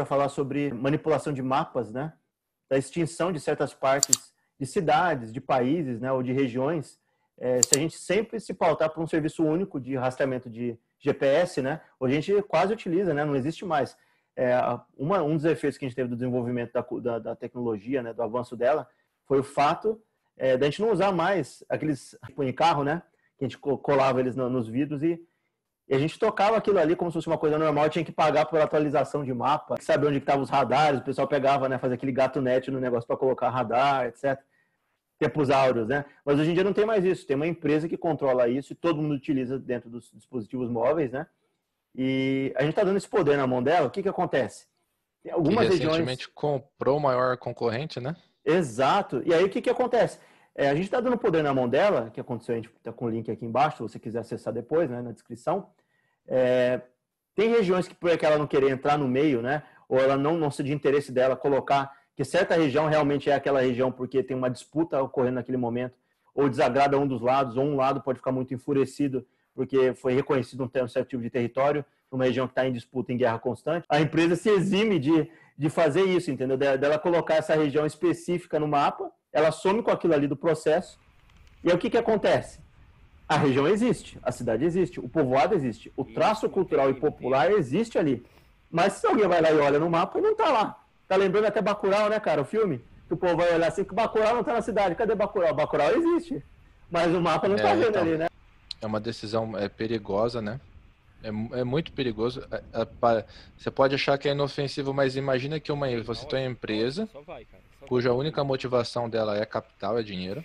vai falar sobre manipulação de mapas, né? Da extinção de certas partes de cidades, de países, né? Ou de regiões. É, se a gente sempre se pautar por um serviço único de rastreamento de GPS, né? Hoje a gente quase utiliza, né? Não existe mais. É, uma, um dos efeitos que a gente teve do desenvolvimento da, da, da tecnologia, né? Do avanço dela, foi o fato é, da gente não usar mais aqueles tipo, em carro, né? Que a gente colava eles no, nos vidros e e a gente tocava aquilo ali como se fosse uma coisa normal, tinha que pagar por atualização de mapa, saber onde estavam os radares, o pessoal pegava, né, fazia aquele gato net no negócio para colocar radar, etc. Tempos áureos, né? Mas hoje em dia não tem mais isso, tem uma empresa que controla isso e todo mundo utiliza dentro dos dispositivos móveis, né? E a gente está dando esse poder na mão dela, o que que acontece? Tem algumas que recentemente regiões... comprou o maior concorrente, né? Exato. E aí o que que acontece? É, a gente está dando poder na mão dela, que aconteceu, a gente está com o link aqui embaixo, se você quiser acessar depois, né, na descrição. É, tem regiões que por ela não querer entrar no meio, né? Ou ela não, não ser de interesse dela colocar que certa região realmente é aquela região porque tem uma disputa ocorrendo naquele momento, ou desagrada um dos lados, ou um lado pode ficar muito enfurecido porque foi reconhecido um certo tipo de território, numa região que está em disputa, em guerra constante. A empresa se exime de, de fazer isso, entendeu? Dela colocar essa região específica no mapa, ela some com aquilo ali do processo, e aí o que, que acontece? A região existe, a cidade existe, o povoado existe, o traço cultural e popular existe ali. Mas se alguém vai lá e olha no mapa, não tá lá. Tá lembrando até Bacurau, né, cara, o filme? Que o povo vai olhar assim, que Bacurau não tá na cidade. Cadê Bacurau? Bacurau existe. Mas o mapa não tá é, tá vendo então, ali, né? É uma decisão é, perigosa, né? É, é muito perigoso. É, é, você pode achar que é inofensivo, mas imagina que uma, você tem uma empresa cuja única motivação dela é capital, é dinheiro,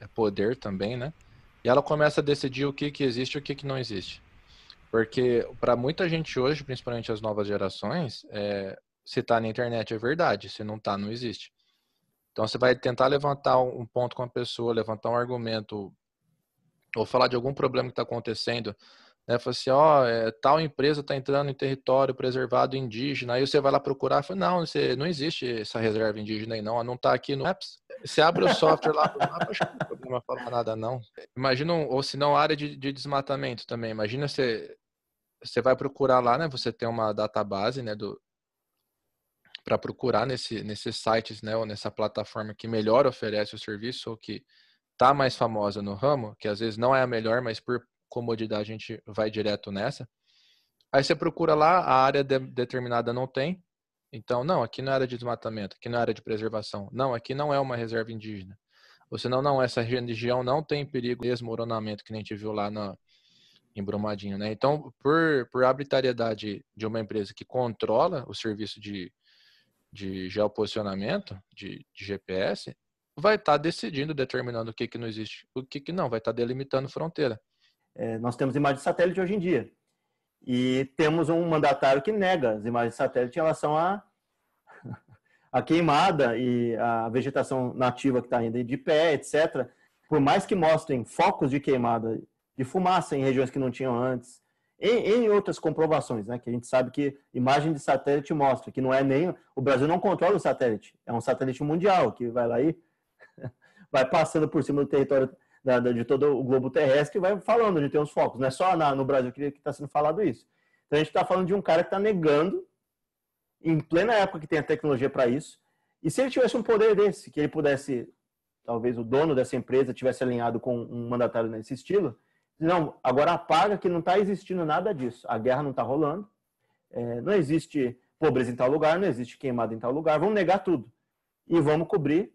é poder também, né? E ela começa a decidir o que, que existe e o que, que não existe. Porque para muita gente hoje, principalmente as novas gerações, é, se está na internet é verdade, se não está, não existe. Então você vai tentar levantar um ponto com a pessoa, levantar um argumento, ou falar de algum problema que está acontecendo, né? Fala assim, ó, é, tal empresa está entrando em território preservado indígena, aí você vai lá procurar, fala, não, você, não existe essa reserva indígena aí não, não está aqui no Apps. Você abre o software lá, acho que não tem problema falar nada não. Imagina, ou se não, área de, de desmatamento também, imagina você, você vai procurar lá, né, você tem uma database, né, do para procurar nesse, nesses sites, né, ou nessa plataforma que melhor oferece o serviço ou que tá mais famosa no ramo, que às vezes não é a melhor, mas por comodidade a gente vai direto nessa. Aí você procura lá, a área de, determinada não tem. Então, não, aqui não é área de desmatamento, aqui não é área de preservação. Não, aqui não é uma reserva indígena. Ou senão, não, essa região não tem perigo de desmoronamento, que nem a gente viu lá na, em Brumadinho, né? Então, por, por arbitrariedade de uma empresa que controla o serviço de, de geoposicionamento, de, de GPS, vai estar tá decidindo, determinando o que, que não existe, o que, que não, vai estar tá delimitando fronteira. É, nós temos imagens de satélite hoje em dia. E temos um mandatário que nega as imagens de satélite em relação à a, a, queimada e a vegetação nativa que está ainda de pé, etc. Por mais que mostrem focos de queimada de fumaça em regiões que não tinham antes, em, em outras comprovações, né, que a gente sabe que imagem de satélite mostra que não é nem o Brasil não controla o satélite, é um satélite mundial que vai lá e vai passando por cima do território da, de todo o globo terrestre vai falando onde tem os focos. Não é só na, no Brasil que está sendo falado isso. Então a gente está falando de um cara que está negando, em plena época que tem a tecnologia para isso, e se ele tivesse um poder desse, que ele pudesse, talvez o dono dessa empresa tivesse alinhado com um mandatário nesse estilo, não, agora apaga que não está existindo nada disso. A guerra não está rolando, é, não existe pobreza em tal lugar, não existe queimada em tal lugar, vamos negar tudo. E vamos cobrir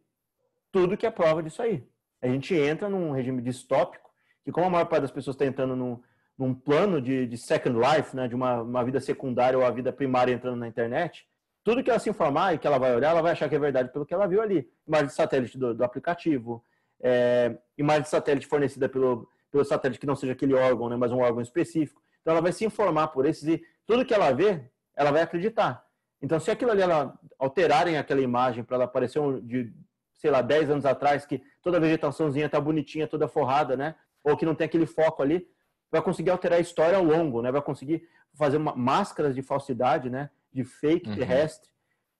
tudo que é prova disso aí. A gente entra num regime distópico, que como a maior parte das pessoas está entrando num, num plano de, de, second life, né, de uma, uma vida secundária ou a vida primária entrando na internet, tudo que ela se informar e que ela vai olhar, ela vai achar que é verdade pelo que ela viu ali. Imagem de satélite do, do aplicativo, é, imagem de satélite fornecida pelo, pelo satélite que não seja aquele órgão, né, mas um órgão específico. Então ela vai se informar por esses e tudo que ela vê, ela vai acreditar. Então se aquilo ali ela alterarem aquela imagem para ela aparecer de sei lá, 10 anos atrás, que toda a vegetaçãozinha tá bonitinha, toda forrada, né? Ou que não tem aquele foco ali, vai conseguir alterar a história ao longo, né? Vai conseguir fazer uma, máscaras de falsidade, né? De fake uhum. terrestre,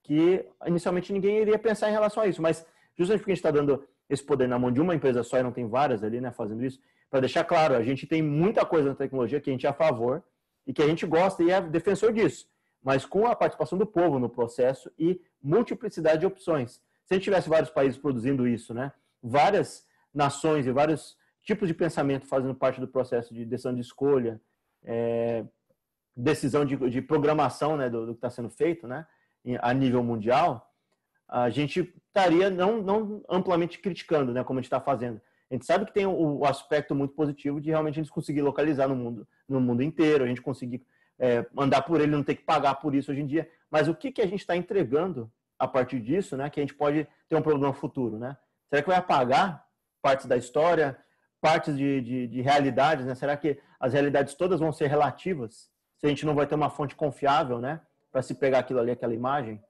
que inicialmente ninguém iria pensar em relação a isso. Mas justamente porque a gente está dando esse poder na mão de uma empresa só e não tem várias ali, né? Fazendo isso, para deixar claro, a gente tem muita coisa na tecnologia que a gente é a favor e que a gente gosta e é defensor disso. mas com a participação do povo no processo e multiplicidade de opções. Se a gente tivesse vários países produzindo isso, né, várias nações e vários tipos de pensamento fazendo parte do processo de decisão de escolha, é, decisão de, de, programação né, do, do que está sendo feito né, a nível mundial, a gente estaria não, não amplamente criticando, né, como a gente está fazendo. A gente sabe que tem o, o, aspecto muito positivo de realmente a gente conseguir localizar no mundo, no mundo inteiro, a gente conseguir é, andar por ele, não ter que pagar por isso hoje em dia. Mas o que, que a gente está entregando a partir disso, né, que a gente pode ter um problema futuro, né? Será que vai apagar partes da história, partes de, de, de realidades, né? Será que as realidades todas vão ser relativas? Se a gente não vai ter uma fonte confiável, né, para se pegar aquilo ali, aquela imagem?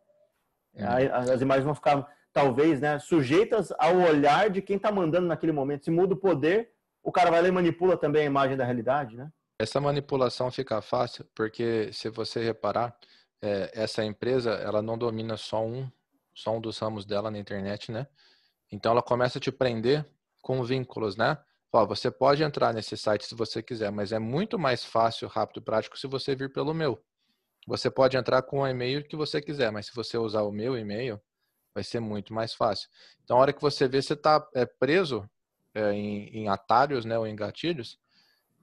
É. As imagens vão ficar, talvez, né, sujeitas ao olhar de quem está mandando naquele momento. Se muda o poder, o cara vai lá e manipula também a imagem da realidade, né? Essa manipulação fica fácil porque, se você reparar, é, essa empresa ela não domina só um, só um dos ramos dela na internet, né? Então ela começa a te prender com vínculos, né? Ó, você pode entrar nesse site se você quiser, mas é muito mais fácil, rápido e prático se você vir pelo meu. Você pode entrar com o e-mail que você quiser, mas se você usar o meu e-mail, vai ser muito mais fácil. Então, a hora que você vê, você está é, preso é, em, em atalhos, né, ou em gatilhos,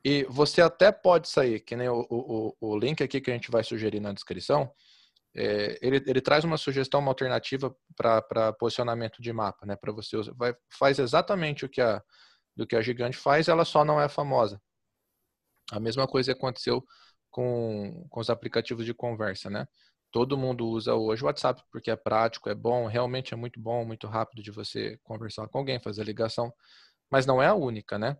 e você até pode sair, que nem o, o, o link aqui que a gente vai sugerir na descrição, é, ele, ele, traz uma sugestão, uma alternativa para posicionamento de mapa, né? Para você usar. Vai, faz exatamente o que a do que a gigante faz, ela só não é famosa. A mesma coisa aconteceu com, com os aplicativos de conversa, né? Todo mundo usa hoje o WhatsApp porque é prático, é bom, realmente é muito bom, muito rápido de você conversar com alguém, fazer ligação, mas não é a única, né?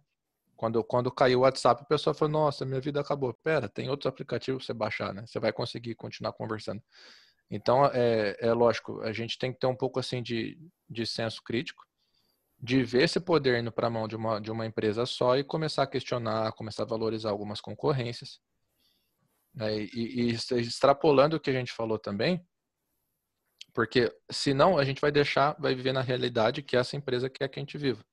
Quando, quando caiu o WhatsApp, o pessoal falou, nossa, minha vida acabou. Pera, tem outros aplicativos para você baixar, né? Você vai conseguir continuar conversando. Então, é, é lógico, a gente tem que ter um pouco assim de, de senso crítico, de ver esse poder indo para a mão de uma, de uma empresa só e começar a questionar, começar a valorizar algumas concorrências. Né? E, e, e extrapolando o que a gente falou também, porque senão a gente vai deixar, vai viver na realidade que essa empresa quer que a gente viva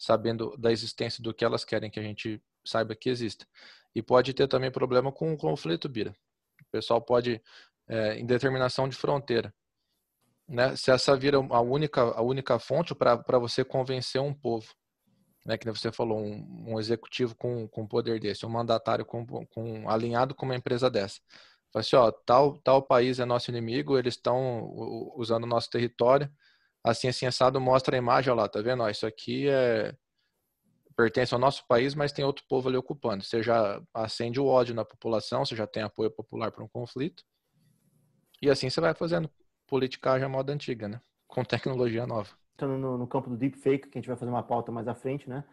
sabendo da existência do que elas querem que a gente saiba que exista. E pode ter também problema com o conflito, Bira. O pessoal pode, é, indeterminação de fronteira. Né? Se essa vira a única, a única fonte para você convencer um povo, né? que você falou, um, um executivo com, com poder desse, um mandatário com, com, alinhado com uma empresa dessa. Fala assim, ó, tal, tal país é nosso inimigo, eles estão usando o nosso território, assim, assim, assado mostra a imagem, olha lá, tá vendo? Ó, isso aqui é pertence ao nosso país, mas tem outro povo ali ocupando. Você já acende o ódio na população, você já tem apoio popular para um conflito. E assim você vai fazendo politicagem à moda antiga, né? Com tecnologia nova. Entrando no, no campo do deepfake, que a gente vai fazer uma pauta mais à frente, né?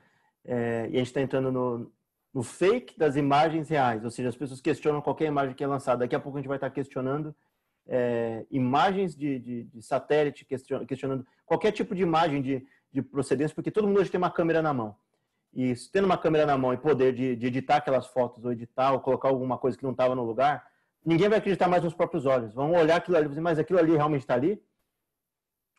É, e a gente está entrando no, no fake das imagens reais, ou seja, as pessoas questionam qualquer imagem que é lançada. Daqui a pouco a gente vai estar tá questionando é, imagens de, de, de, satélite, questionando qualquer tipo de imagem de, de procedência, porque todo mundo hoje tem uma câmera na mão. E tendo uma câmera na mão e poder de, de editar aquelas fotos, ou editar, ou colocar alguma coisa que não estava no lugar, ninguém vai acreditar mais nos próprios olhos. Vão olhar aquilo ali e dizer, mas aquilo ali realmente está ali?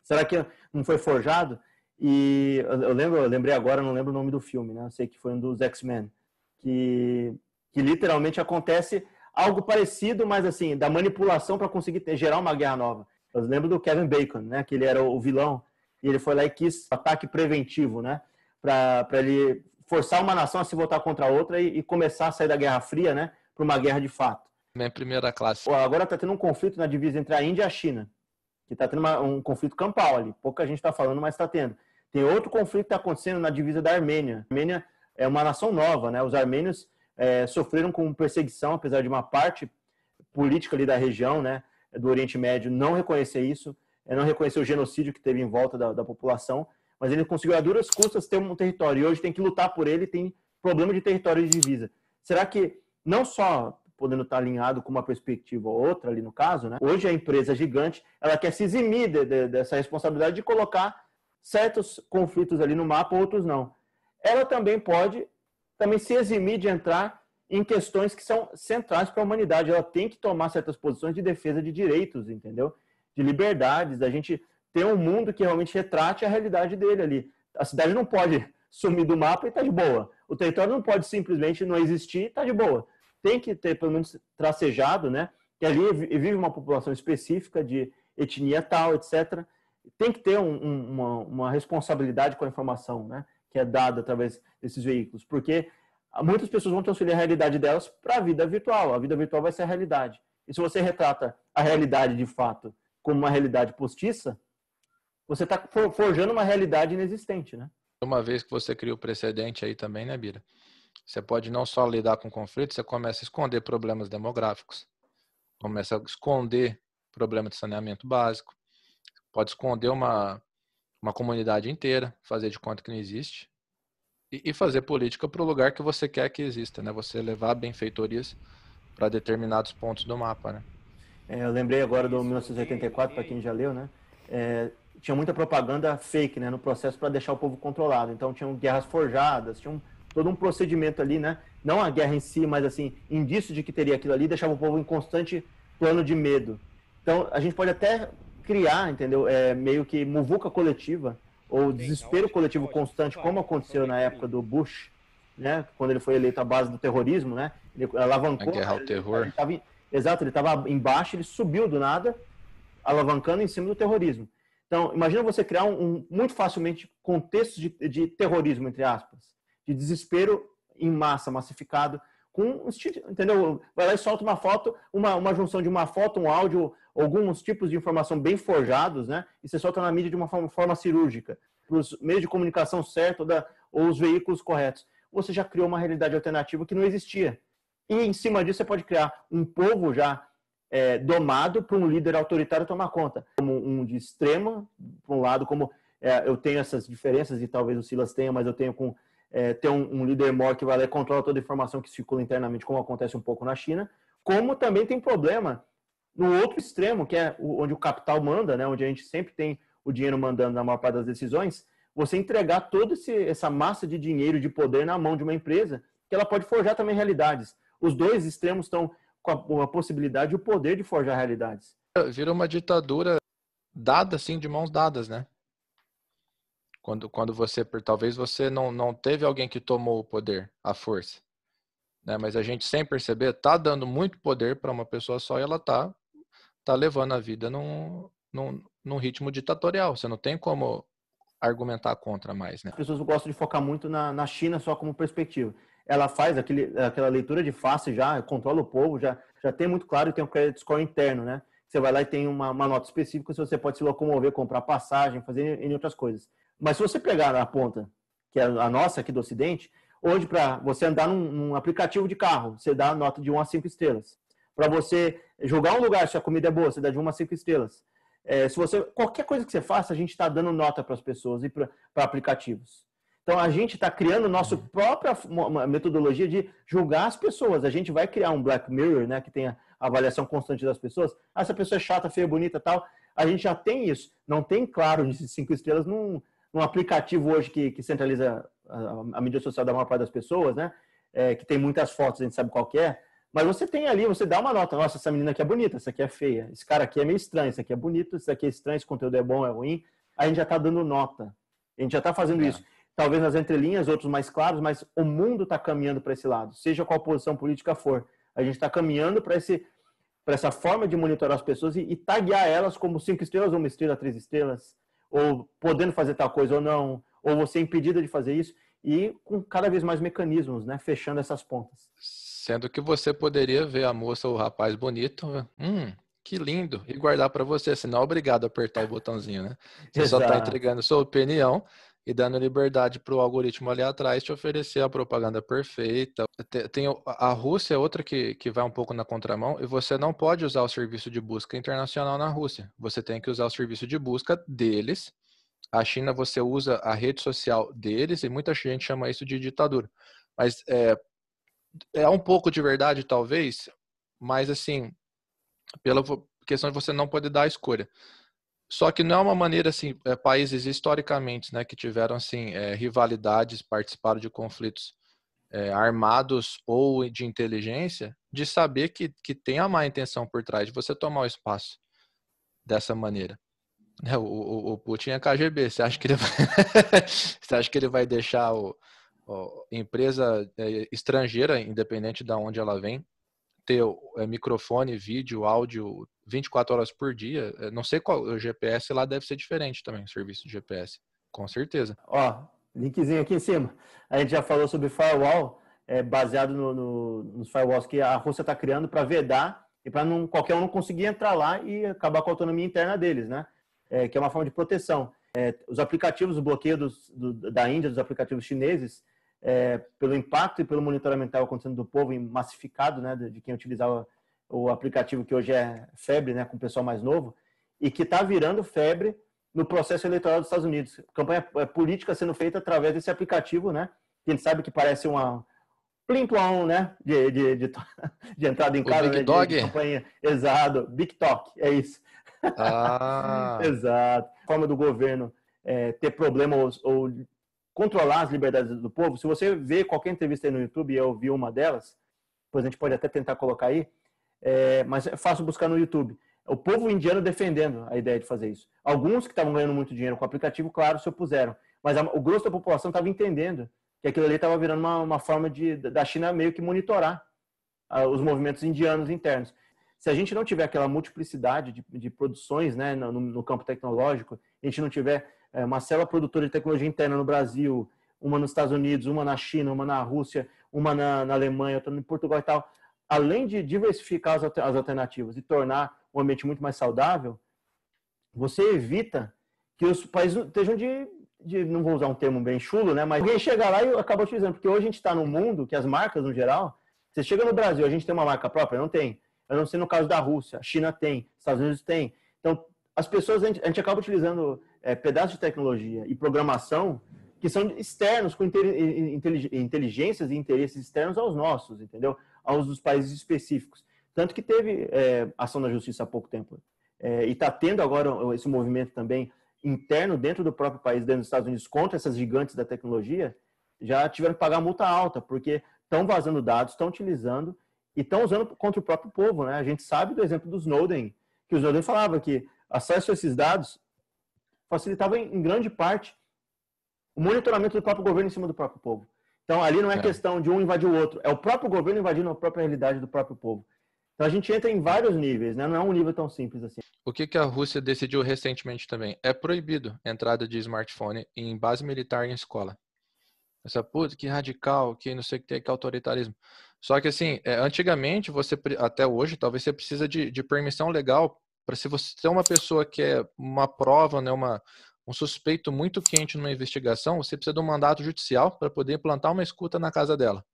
Será que não foi forjado? E eu lembro, eu lembrei agora, não lembro o nome do filme, né? Eu sei que foi um dos X-Men, que, que literalmente acontece algo parecido, mas assim, da manipulação para conseguir ter, gerar uma guerra nova. Eu lembro do Kevin Bacon, né? Que ele era o vilão e ele foi lá e quis ataque preventivo, né? Para ele forçar uma nação a se voltar contra a outra e, e começar a sair da Guerra Fria, né? Para uma guerra de fato. Minha primeira classe. Agora está tendo um conflito na divisa entre a Índia e a China, que está tendo uma, um conflito campal ali. Pouca gente está falando, mas está tendo. Tem outro conflito que está acontecendo na divisa da Armênia. A Armênia é uma nação nova, né? Os armênios é, sofreram com perseguição, apesar de uma parte política ali da região, né, do Oriente Médio, não reconhecer isso, é, não reconhecer o genocídio que teve em volta da, da população, mas ele conseguiu a duras custas ter um território e hoje tem que lutar por ele, tem problema de território de divisa. Será que não só podendo estar alinhado com uma perspectiva ou outra ali no caso, né? Hoje a empresa gigante, ela quer se eximir de, de, dessa responsabilidade de colocar certos conflitos ali no mapa, outros não. Ela também pode também se eximir de entrar em questões que são centrais para a humanidade. Ela tem que tomar certas posições de defesa de direitos, entendeu? De liberdades, da gente ter um mundo que realmente retrate a realidade dele ali. A cidade não pode sumir do mapa e tá de boa. O território não pode simplesmente não existir e tá de boa. Tem que ter, pelo menos, tracejado, né? que ali vive uma população específica de etnia tal, etc. Tem que ter um, um, uma, uma, responsabilidade com a informação, né? Que é dada através desses veículos, porque muitas pessoas vão transferir a realidade delas para a vida virtual. A vida virtual vai ser a realidade. E se você retrata a realidade de fato como uma realidade postiça, você está forjando uma realidade inexistente, né? Uma vez que você cria o precedente aí também, né, Bira? Você pode não só lidar com conflitos, você começa a esconder problemas demográficos, começa a esconder problema de saneamento básico, pode esconder uma, uma comunidade inteira, fazer de conta que não existe, e, e fazer política para o lugar que você quer que exista, né? Você levar benfeitorias para determinados pontos do mapa, né? É, eu lembrei agora do 1984, para quem já leu, né? É, tinha muita propaganda fake né, no processo para deixar o povo controlado. Então tinham guerras forjadas, tinha um, todo um procedimento ali, né? Não a guerra em si, mas assim, indício de que teria aquilo ali, deixava o povo em constante plano de medo. Então a gente pode até criar, entendeu? É, meio que muvuca coletiva ou desespero coletivo constante, como aconteceu na época do Bush, né? Quando ele foi eleito à base do terrorismo, né? Ele alavancou. A guerra ao terror. Ele tava, exato, ele estava embaixo, ele subiu do nada, alavancando em cima do terrorismo. Então, imagina você criar um, um muito facilmente contextos de, de, terrorismo, entre aspas, de desespero em massa, massificado, com entendeu? Vai lá e solta uma foto, uma, uma junção de uma foto, um áudio, alguns tipos de informação bem forjados, né? E você solta na mídia de uma forma, forma cirúrgica, para os meios de comunicação certos ou os veículos corretos. Você já criou uma realidade alternativa que não existia. E em cima disso você pode criar um povo já é, domado por um líder autoritário tomar conta. Como um de extrema, por um lado, como é, eu tenho essas diferenças, e talvez o Silas tenha, mas eu tenho com é, ter um, um, líder maior que vai lá e controla toda a informação que circula internamente, como acontece um pouco na China, como também tem problema no outro extremo, que é onde o capital manda, né, onde a gente sempre tem o dinheiro mandando na maior parte das decisões, você entregar toda essa massa de dinheiro, de poder na mão de uma empresa, que ela pode forjar também realidades. Os dois extremos estão com a, a possibilidade e o poder de forjar realidades. Vira uma ditadura dada assim de mãos dadas, né? Quando, quando você, talvez você não, não teve alguém que tomou o poder, a força, né? Mas a gente sem perceber tá dando muito poder para uma pessoa só e ela tá tá levando a vida num, num, num ritmo ditatorial. Você não tem como argumentar contra mais, né? As pessoas gostam de focar muito na, na China só como perspectiva ela faz aquele, aquela leitura de face já, controla o povo, já, já tem muito claro e tem um credit score interno, né? Você vai lá e tem uma, uma nota específica se você pode se locomover, comprar passagem, fazer em outras coisas. Mas se você pegar a ponta, que é a nossa aqui do Ocidente, hoje para você andar num, num, aplicativo de carro, você dá nota de 1 a 5 estrelas. Para você julgar um lugar se a comida é boa, você dá de 1 a 5 estrelas. É, se você qualquer coisa que você faça, a gente está dando nota para as pessoas e para aplicativos. Então a gente está criando nossa própria metodologia de julgar as pessoas. A gente vai criar um Black Mirror, né, que tem a avaliação constante das pessoas. Ah, essa pessoa é chata, feia, bonita, tal. A gente já tem isso. Não tem, claro, de cinco estrelas num, num aplicativo hoje que, que centraliza a, a, mídia social da maior parte das pessoas, né? É, que tem muitas fotos, a gente sabe qual é. Mas você tem ali, você dá uma nota. Nossa, essa menina aqui é bonita, essa aqui é feia. Esse cara aqui é meio estranho, esse aqui é bonito, esse aqui é estranho, esse conteúdo é bom, é ruim. A gente já está dando nota. A gente já está fazendo é. isso talvez nas entrelinhas, outros mais claros, mas o mundo está caminhando para esse lado, seja qual posição política for. A gente está caminhando para esse para essa forma de monitorar as pessoas e, e taguear elas como cinco estrelas, uma estrela, três estrelas, ou podendo fazer tal coisa ou não, ou você impedida de fazer isso, e com cada vez mais mecanismos, né, fechando essas pontas. Sendo que você poderia ver a moça ou o rapaz bonito, hum, que lindo, e guardar para você, senão é obrigado a apertar o botãozinho, né? Você Exato. só está entregando sua opinião e dando liberdade para o algoritmo ali atrás te oferecer a propaganda perfeita. Tem, a Rússia é outra que, que vai um pouco na contramão e você não pode usar o serviço de busca internacional na Rússia. Você tem que usar o serviço de busca deles. A China você usa a rede social deles e muita gente chama isso de ditadura. Mas é, é um pouco de verdade, talvez, mas assim, pela questão de você não poder dar a escolha. Só que não é uma maneira assim, é, países historicamente, né, que tiveram assim é, rivalidades, participaram de conflitos é, armados ou de inteligência, de saber que, que tem a má intenção por trás de você tomar o espaço dessa maneira. Né, o, o, o Putin é KGB. Você acha que ele vai, você acha que ele vai deixar o, a empresa é, estrangeira, independente de onde ela vem, ter é, microfone, vídeo, áudio 24 horas por dia, é, não sei qual, o GPS lá deve ser diferente também, o serviço de GPS, com certeza. Ó, linkzinho aqui em cima. A gente já falou sobre firewall, é, baseado no, no, nos firewalls que a Rússia está criando para vedar e para qualquer um não conseguir entrar lá e acabar com a autonomia interna deles, né? É, que é uma forma de proteção. É, os aplicativos, o bloqueio dos, do, da Índia, dos aplicativos chineses, é, pelo impacto e pelo monitoramento que estava acontecendo do povo massificado, né, de, de, quem utilizava o aplicativo que hoje é febre, né, com o pessoal mais novo, e que está virando febre no processo eleitoral dos Estados Unidos. Campanha é, política sendo feita através desse aplicativo, né? Que a gente sabe que parece uma, plim plom, né? De, de, de, de, entrada em casa, Big né? Dog? De, campanha. Exato, Big Talk, é isso. Ah. Exato. Forma do governo é, ter problema ou, ou, controlar as liberdades do povo. Se você vê qualquer entrevista aí no YouTube, e eu vi uma delas, depois a gente pode até tentar colocar aí, é, mas é fácil buscar no YouTube. O povo indiano defendendo a ideia de fazer isso. Alguns que estavam ganhando muito dinheiro com o aplicativo, claro, se opuseram. Mas a, o grosso da população estava entendendo que aquilo ali estava virando uma, uma forma de, da China meio que monitorar uh, os movimentos indianos internos. Se a gente não tiver aquela multiplicidade de, de produções né, no, no, campo tecnológico, a gente não tiver é, uma célula produtora de tecnologia interna no Brasil, uma nos Estados Unidos, uma na China, uma na Rússia, uma na, na Alemanha, outra em Portugal e tal, além de diversificar as, as alternativas e tornar o ambiente muito mais saudável, você evita que os países estejam de de, não vou usar um termo bem chulo, né? Mas alguém chega lá e acaba utilizando, porque hoje a gente está num mundo que as marcas, no geral, você chega no Brasil, a gente tem uma marca própria? Não tem. Eu não sei no caso da Rússia, a China tem, Estados Unidos tem. Então, as pessoas, a gente, a gente acaba utilizando é, pedaços de tecnologia e programação que são externos, com inteligências e interesses externos aos nossos, entendeu? Aos dos países específicos. Tanto que teve é, ação na justiça há pouco tempo. É, e está tendo agora esse movimento também interno dentro do próprio país, dentro dos Estados Unidos, contra essas gigantes da tecnologia, já tiveram que pagar multa alta, porque estão vazando dados, estão utilizando e estão usando contra o próprio povo. Né? A gente sabe do exemplo do Snowden, que o Snowden falava que acesso a esses dados facilitava em grande parte o monitoramento do próprio governo em cima do próprio povo. Então, ali não é, é. questão de um invadir o outro, é o próprio governo invadindo a própria realidade do próprio povo. Então, a gente entra em vários níveis, né? não é um nível tão simples assim. O que, que a Rússia decidiu recentemente também? É proibido a entrada de smartphone em base militar em escola. Essa puta, que radical, que não sei o que tem, que autoritarismo. Só que assim, é, antigamente, você até hoje, talvez você precisa de, de permissão legal para se você ter uma pessoa que é uma prova, né, uma, um suspeito muito quente numa investigação, você precisa de um mandato judicial para poder implantar uma escuta na casa dela.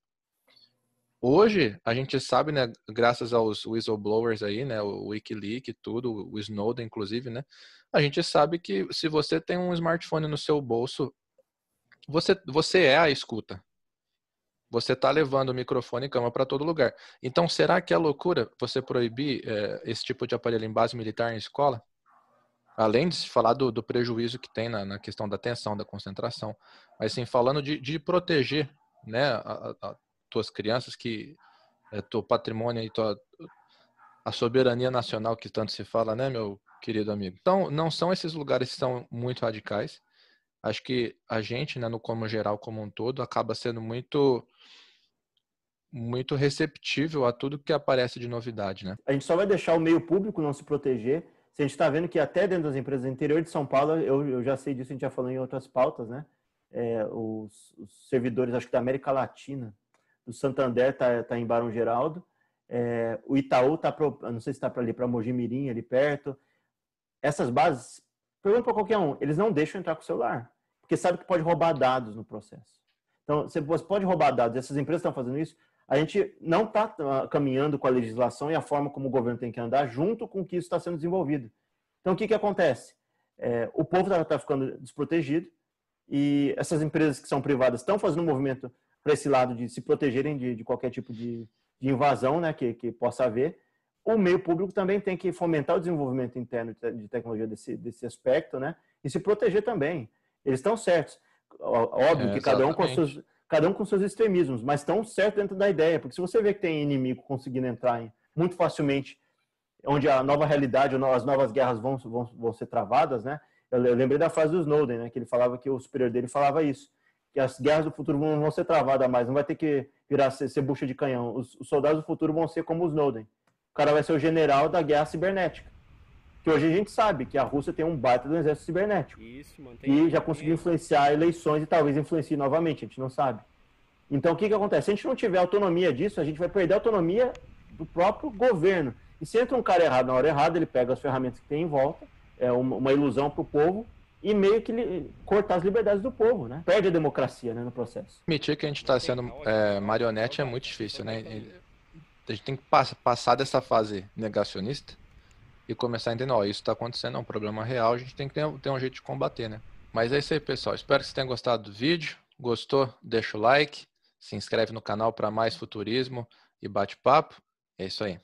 Hoje, a gente sabe, né, graças aos whistleblowers aí, né, o Wikileaks tudo, o Snowden inclusive, né, a gente sabe que se você tem um smartphone no seu bolso, você, você é a escuta. Você está levando o microfone e cama para todo lugar. Então, será que é loucura você proibir é, esse tipo de aparelho em base militar em escola? Além de se falar do, do prejuízo que tem na, na, questão da atenção, da concentração. Mas, sim, falando de, de proteger né, a, a, tuas crianças, que é teu patrimônio e tua a soberania nacional que tanto se fala, né, meu querido amigo? Então, não são esses lugares que são muito radicais. Acho que a gente, né, no como geral, como um todo, acaba sendo muito muito receptível a tudo que aparece de novidade, né? A gente só vai deixar o meio público não se proteger. A gente está vendo que até dentro das empresas do interior de São Paulo, eu, eu já sei disso, a gente já falou em outras pautas, né? É, os, os servidores, acho que da América Latina, do Santander está tá em Barão Geraldo. É, o Itaú está, não sei se está para ali, para Mojimirim, ali perto. Essas bases, pergunta para qualquer um, eles não deixam entrar com o celular, porque sabe que pode roubar dados no processo. Então, você pode roubar dados, essas empresas estão fazendo isso, a gente não está ah, caminhando com a legislação e a forma como o governo tem que andar junto com o que isso está sendo desenvolvido. Então, o que, que acontece? É, o povo está tá ficando desprotegido e essas empresas que são privadas estão fazendo um movimento para esse lado de se protegerem de, de qualquer tipo de, de, invasão né, que, que possa haver. O meio público também tem que fomentar o desenvolvimento interno de tecnologia desse, desse aspecto né, e se proteger também. Eles estão certos. Óbvio é, que cada um, com seus, cada um com seus extremismos, mas estão certos dentro da ideia. Porque se você vê que tem inimigo conseguindo entrar em, muito facilmente, onde a nova realidade, as novas guerras vão, vão, vão ser travadas, né? Eu lembrei da frase do Snowden, né? Que ele falava que o superior dele falava isso que as guerras do futuro vão, vão ser travadas mais, não vai ter que virar ser, ser bucha de canhão. Os, os, soldados do futuro vão ser como o Snowden. O cara vai ser o general da guerra cibernética. Que hoje a gente sabe que a Rússia tem um baita do exército cibernético. Isso, e já conseguiu influenciar eleições e talvez influencie novamente, a gente não sabe. Então o que, que acontece? Se a gente não tiver autonomia disso, a gente vai perder a autonomia do próprio governo. E se entra um cara errado na hora errada, ele pega as ferramentas que tem em volta, é uma, uma ilusão para o povo, e meio que li, cortar as liberdades do povo, né? Perde a democracia né, no processo. Admitir que a gente está sendo é, marionete é muito difícil, né? A gente tem que passar dessa fase negacionista e começar a entender, ó, isso está acontecendo, é um problema real, a gente tem que ter, ter um jeito de combater, né? Mas é isso aí, pessoal. Espero que vocês tenham gostado do vídeo. Gostou? Deixa o like, se inscreve no canal para mais futurismo e bate-papo. É isso aí.